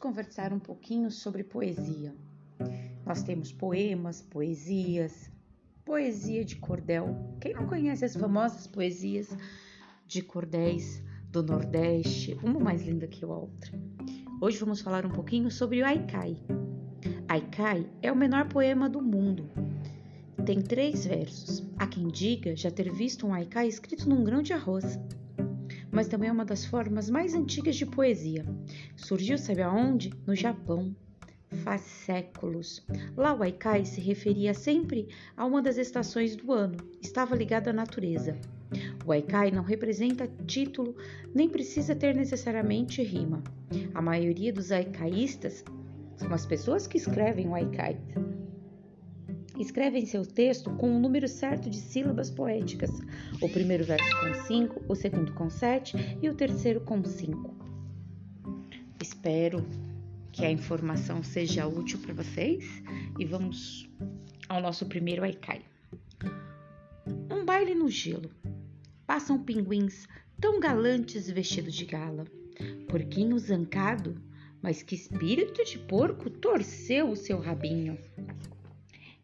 conversar um pouquinho sobre poesia. Nós temos poemas, poesias, poesia de cordel. Quem não conhece as famosas poesias de cordéis do Nordeste, uma mais linda que a outra? Hoje vamos falar um pouquinho sobre o Aikai. Aikai é o menor poema do mundo. Tem três versos. Há quem diga já ter visto um Aikai escrito num grão de arroz mas também é uma das formas mais antigas de poesia. Surgiu, sabe aonde? No Japão. Faz séculos. Lá o Aikai se referia sempre a uma das estações do ano, estava ligado à natureza. O Aikai não representa título nem precisa ter necessariamente rima. A maioria dos Aikaístas são as pessoas que escrevem o Aikai escrevem seu texto com o um número certo de sílabas poéticas, o primeiro verso com 5, o segundo com 7 e o terceiro com 5. Espero que a informação seja útil para vocês e vamos ao nosso primeiro Aikai. Um baile no gelo. Passam pinguins tão galantes vestidos de gala. Porquinho zancado, mas que espírito de porco torceu o seu rabinho.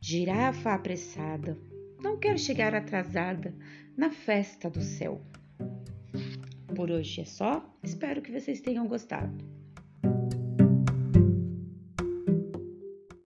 Girafa apressada, não quero chegar atrasada na festa do céu. Por hoje é só, espero que vocês tenham gostado.